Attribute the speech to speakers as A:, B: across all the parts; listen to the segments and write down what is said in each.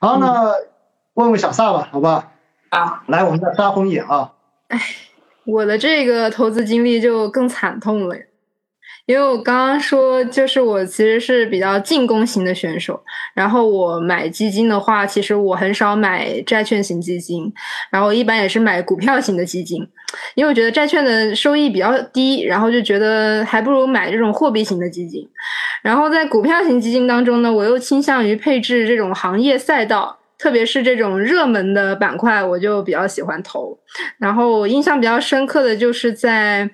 A: 好，那问问小撒吧，好吧？
B: 啊，
A: 来，我们再杀红眼啊！
C: 哎，我的这个投资经历就更惨痛了。因为我刚刚说，就是我其实是比较进攻型的选手，然后我买基金的话，其实我很少买债券型基金，然后一般也是买股票型的基金，因为我觉得债券的收益比较低，然后就觉得还不如买这种货币型的基金。然后在股票型基金当中呢，我又倾向于配置这种行业赛道，特别是这种热门的板块，我就比较喜欢投。然后我印象比较深刻的就是在。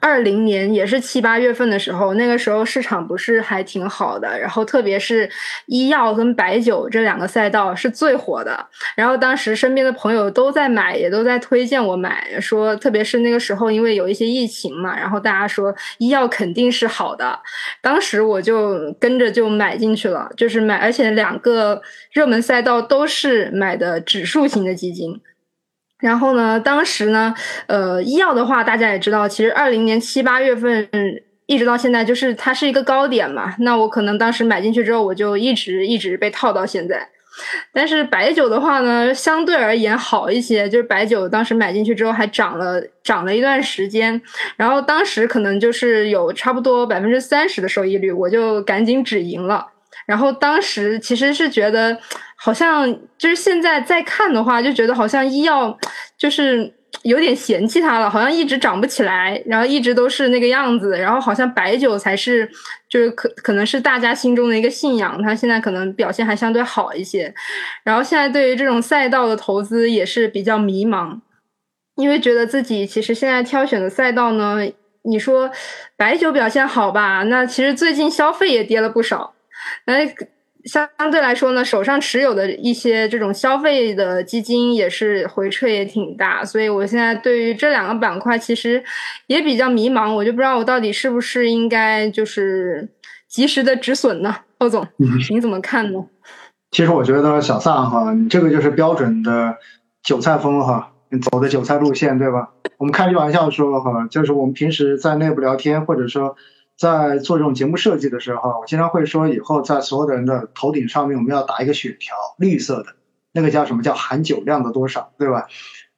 C: 二零年也是七八月份的时候，那个时候市场不是还挺好的，然后特别是医药跟白酒这两个赛道是最火的。然后当时身边的朋友都在买，也都在推荐我买，说特别是那个时候，因为有一些疫情嘛，然后大家说医药肯定是好的。当时我就跟着就买进去了，就是买，而且两个热门赛道都是买的指数型的基金。然后呢，当时呢，呃，医药的话，大家也知道，其实二零年七八月份一直到现在，就是它是一个高点嘛。那我可能当时买进去之后，我就一直一直被套到现在。但是白酒的话呢，相对而言好一些，就是白酒当时买进去之后还涨了涨了一段时间，然后当时可能就是有差不多百分之三十的收益率，我就赶紧止盈了。然后当时其实是觉得，好像就是现在再看的话，就觉得好像医药就是有点嫌弃它了，好像一直涨不起来，然后一直都是那个样子，然后好像白酒才是就是可可能是大家心中的一个信仰，它现在可能表现还相对好一些。然后现在对于这种赛道的投资也是比较迷茫，因为觉得自己其实现在挑选的赛道呢，你说白酒表现好吧，那其实最近消费也跌了不少。那相对来说呢，手上持有的一些这种消费的基金也是回撤也挺大，所以我现在对于这两个板块其实也比较迷茫，我就不知道我到底是不是应该就是及时的止损呢？欧总，你怎么看呢？
A: 其实我觉得小撒哈，你这个就是标准的韭菜风哈，你走的韭菜路线对吧？我们开句玩笑说哈，就是我们平时在内部聊天或者说。在做这种节目设计的时候，我经常会说，以后在所有的人的头顶上面，我们要打一个血条，绿色的，那个叫什么叫含酒量的多少，对吧？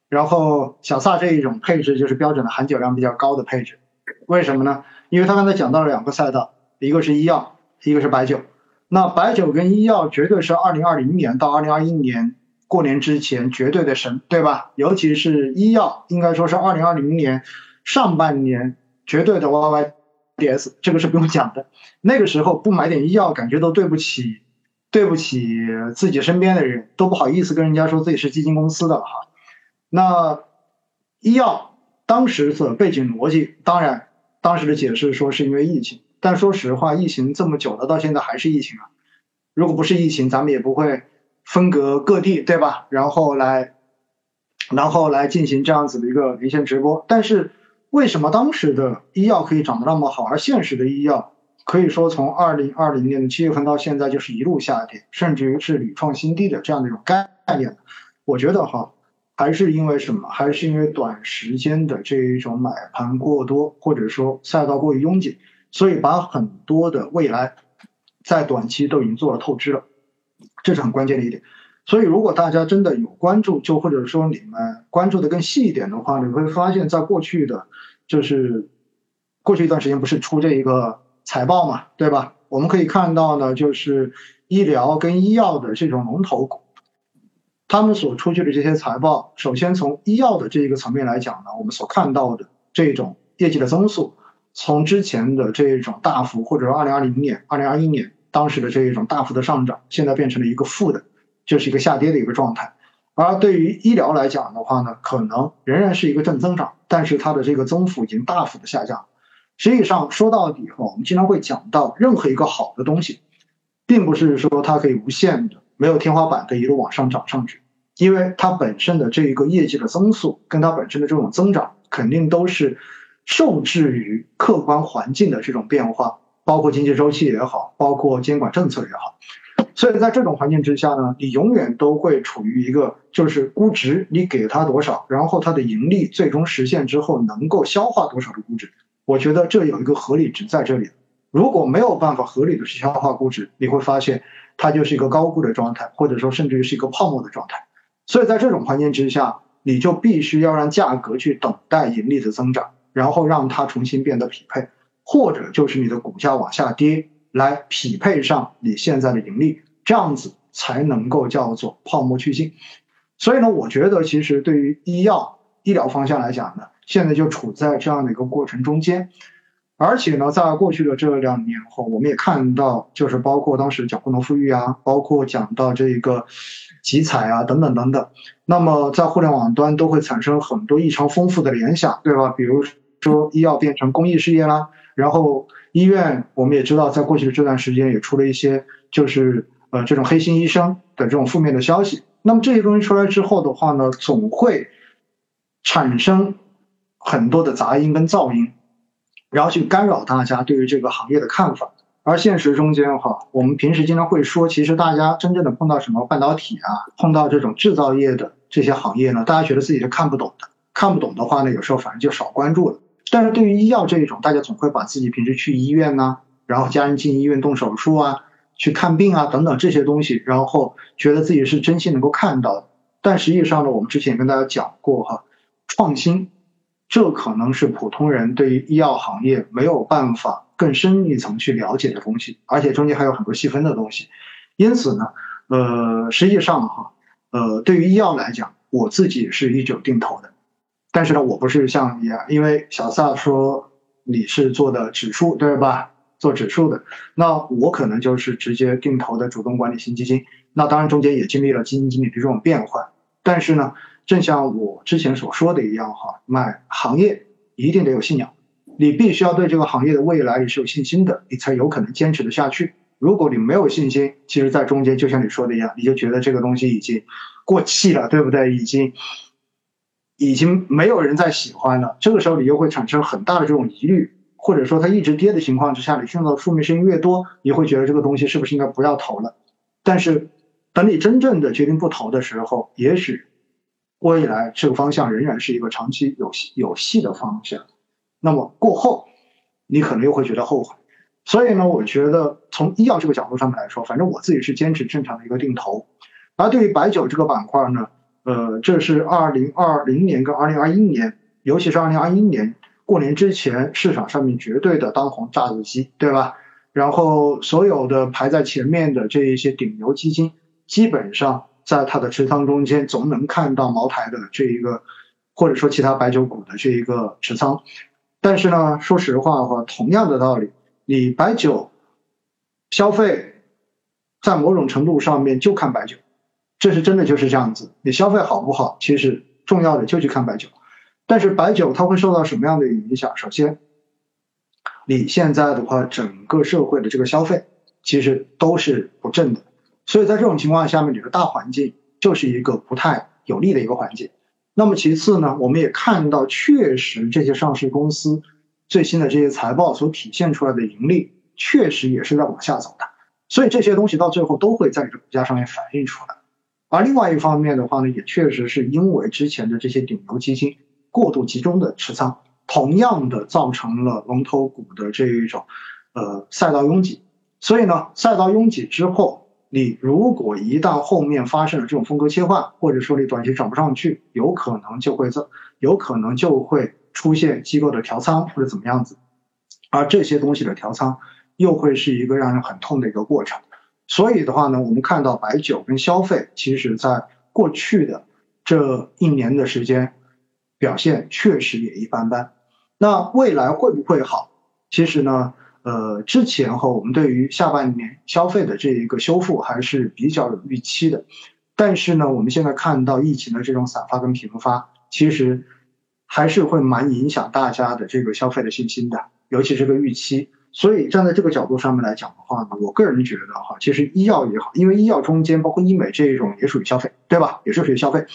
A: 然后小萨这一种配置就是标准的含酒量比较高的配置，为什么呢？因为他刚才讲到了两个赛道，一个是医药，一个是白酒。那白酒跟医药绝对是二零二零年到二零二一年过年之前绝对的神，对吧？尤其是医药，应该说是二零二零年上半年绝对的 YY。D.S. 这个是不用讲的，那个时候不买点医药，感觉都对不起，对不起自己身边的人，都不好意思跟人家说自己是基金公司的哈。那医药当时的背景逻辑，当然当时的解释说是因为疫情，但说实话，疫情这么久了，到现在还是疫情啊。如果不是疫情，咱们也不会分隔各地，对吧？然后来，然后来进行这样子的一个连线直播，但是。为什么当时的医药可以涨得那么好，而现实的医药可以说从二零二零年的七月份到现在就是一路下跌，甚至于是屡创新低的这样的一种概念？我觉得哈，还是因为什么？还是因为短时间的这一种买盘过多，或者说赛道过于拥挤，所以把很多的未来在短期都已经做了透支了，这是很关键的一点。所以，如果大家真的有关注，就或者说你们关注的更细一点的话，你会发现在过去的，就是过去一段时间不是出这一个财报嘛，对吧？我们可以看到呢，就是医疗跟医药的这种龙头股，他们所出具的这些财报，首先从医药的这一个层面来讲呢，我们所看到的这种业绩的增速，从之前的这种大幅，或者说二零二零年、二零二一年当时的这一种大幅的上涨，现在变成了一个负的。就是一个下跌的一个状态，而对于医疗来讲的话呢，可能仍然是一个正增长，但是它的这个增幅已经大幅的下降。实际上说到底哈，我们经常会讲到，任何一个好的东西，并不是说它可以无限的、没有天花板的一路往上涨上去，因为它本身的这一个业绩的增速，跟它本身的这种增长，肯定都是受制于客观环境的这种变化，包括经济周期也好，包括监管政策也好。所以在这种环境之下呢，你永远都会处于一个就是估值，你给它多少，然后它的盈利最终实现之后能够消化多少的估值。我觉得这有一个合理值在这里。如果没有办法合理的去消化估值，你会发现它就是一个高估的状态，或者说甚至于是一个泡沫的状态。所以在这种环境之下，你就必须要让价格去等待盈利的增长，然后让它重新变得匹配，或者就是你的股价往下跌来匹配上你现在的盈利，这样子才能够叫做泡沫去尽。所以呢，我觉得其实对于医药医疗方向来讲呢，现在就处在这样的一个过程中间，而且呢，在过去的这两年后，我们也看到，就是包括当时讲共同富裕啊，包括讲到这个集采啊等等等等，那么在互联网端都会产生很多异常丰富的联想，对吧？比如说医药变成公益事业啦，然后医院我们也知道，在过去的这段时间也出了一些就是呃这种黑心医生的这种负面的消息。那么这些东西出来之后的话呢，总会产生很多的杂音跟噪音，然后去干扰大家对于这个行业的看法。而现实中间哈，我们平时经常会说，其实大家真正的碰到什么半导体啊，碰到这种制造业的这些行业呢，大家觉得自己是看不懂的。看不懂的话呢，有时候反而就少关注了。但是对于医药这一种，大家总会把自己平时去医院呐，然后家人进医院动手术啊。去看病啊，等等这些东西，然后觉得自己是真心能够看到的。但实际上呢，我们之前也跟大家讲过哈，创新，这可能是普通人对于医药行业没有办法更深一层去了解的东西，而且中间还有很多细分的东西。因此呢，呃，实际上哈，呃，对于医药来讲，我自己是一九定投的。但是呢，我不是像你，因为小萨说你是做的指数，对吧？做指数的，那我可能就是直接定投的主动管理型基金。那当然中间也经历了基金经理的这种变换，但是呢，正像我之前所说的一样哈，买行业一定得有信仰，你必须要对这个行业的未来你是有信心的，你才有可能坚持的下去。如果你没有信心，其实在中间就像你说的一样，你就觉得这个东西已经过气了，对不对？已经已经没有人再喜欢了，这个时候你又会产生很大的这种疑虑。或者说它一直跌的情况之下，你听到负面声音越多，你会觉得这个东西是不是应该不要投了？但是等你真正的决定不投的时候，也许未来这个方向仍然是一个长期有有戏的方向。那么过后你可能又会觉得后悔。所以呢，我觉得从医药这个角度上面来说，反正我自己是坚持正常的一个定投。而对于白酒这个板块呢，呃，这是二零二零年跟二零二一年，尤其是二零二一年。过年之前，市场上面绝对的当红炸子鸡，对吧？然后所有的排在前面的这一些顶流基金，基本上在它的持仓中间总能看到茅台的这一个，或者说其他白酒股的这一个持仓。但是呢，说实话的话，同样的道理，你白酒消费在某种程度上面就看白酒，这是真的就是这样子。你消费好不好，其实重要的就去看白酒。但是白酒它会受到什么样的影响？首先，你现在的话，整个社会的这个消费其实都是不正的，所以在这种情况下面，你的大环境就是一个不太有利的一个环境。那么其次呢，我们也看到，确实这些上市公司最新的这些财报所体现出来的盈利，确实也是在往下走的。所以这些东西到最后都会在你的股价上面反映出来。而另外一方面的话呢，也确实是因为之前的这些顶流基金。过度集中的持仓，同样的造成了龙头股的这一种，呃赛道拥挤。所以呢，赛道拥挤之后，你如果一旦后面发生了这种风格切换，或者说你短期涨不上去，有可能就会这，有可能就会出现机构的调仓或者怎么样子。而这些东西的调仓，又会是一个让人很痛的一个过程。所以的话呢，我们看到白酒跟消费，其实在过去的这一年的时间。表现确实也一般般，那未来会不会好？其实呢，呃，之前和我们对于下半年消费的这一个修复还是比较有预期的，但是呢，我们现在看到疫情的这种散发跟频发，其实还是会蛮影响大家的这个消费的信心的，尤其是个预期。所以站在这个角度上面来讲的话呢，我个人觉得哈，其实医药也好，因为医药中间包括医美这一种也属于消费，对吧？也是属于消费。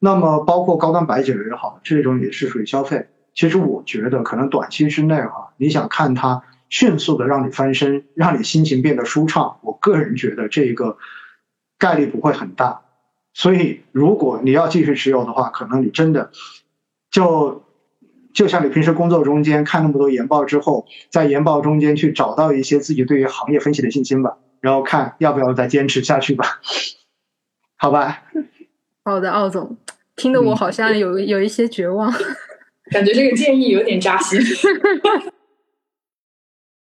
A: 那么，包括高端白酒也好，这种也是属于消费。其实我觉得，可能短期之内哈，你想看它迅速的让你翻身，让你心情变得舒畅，我个人觉得这个概率不会很大。所以，如果你要继续持有的话，可能你真的就就像你平时工作中间看那么多研报之后，在研报中间去找到一些自己对于行业分析的信心吧，然后看要不要再坚持下去吧，好吧？
C: 好的，奥总，听得我好像有有一些绝望，
B: 感觉这个建议有点扎心。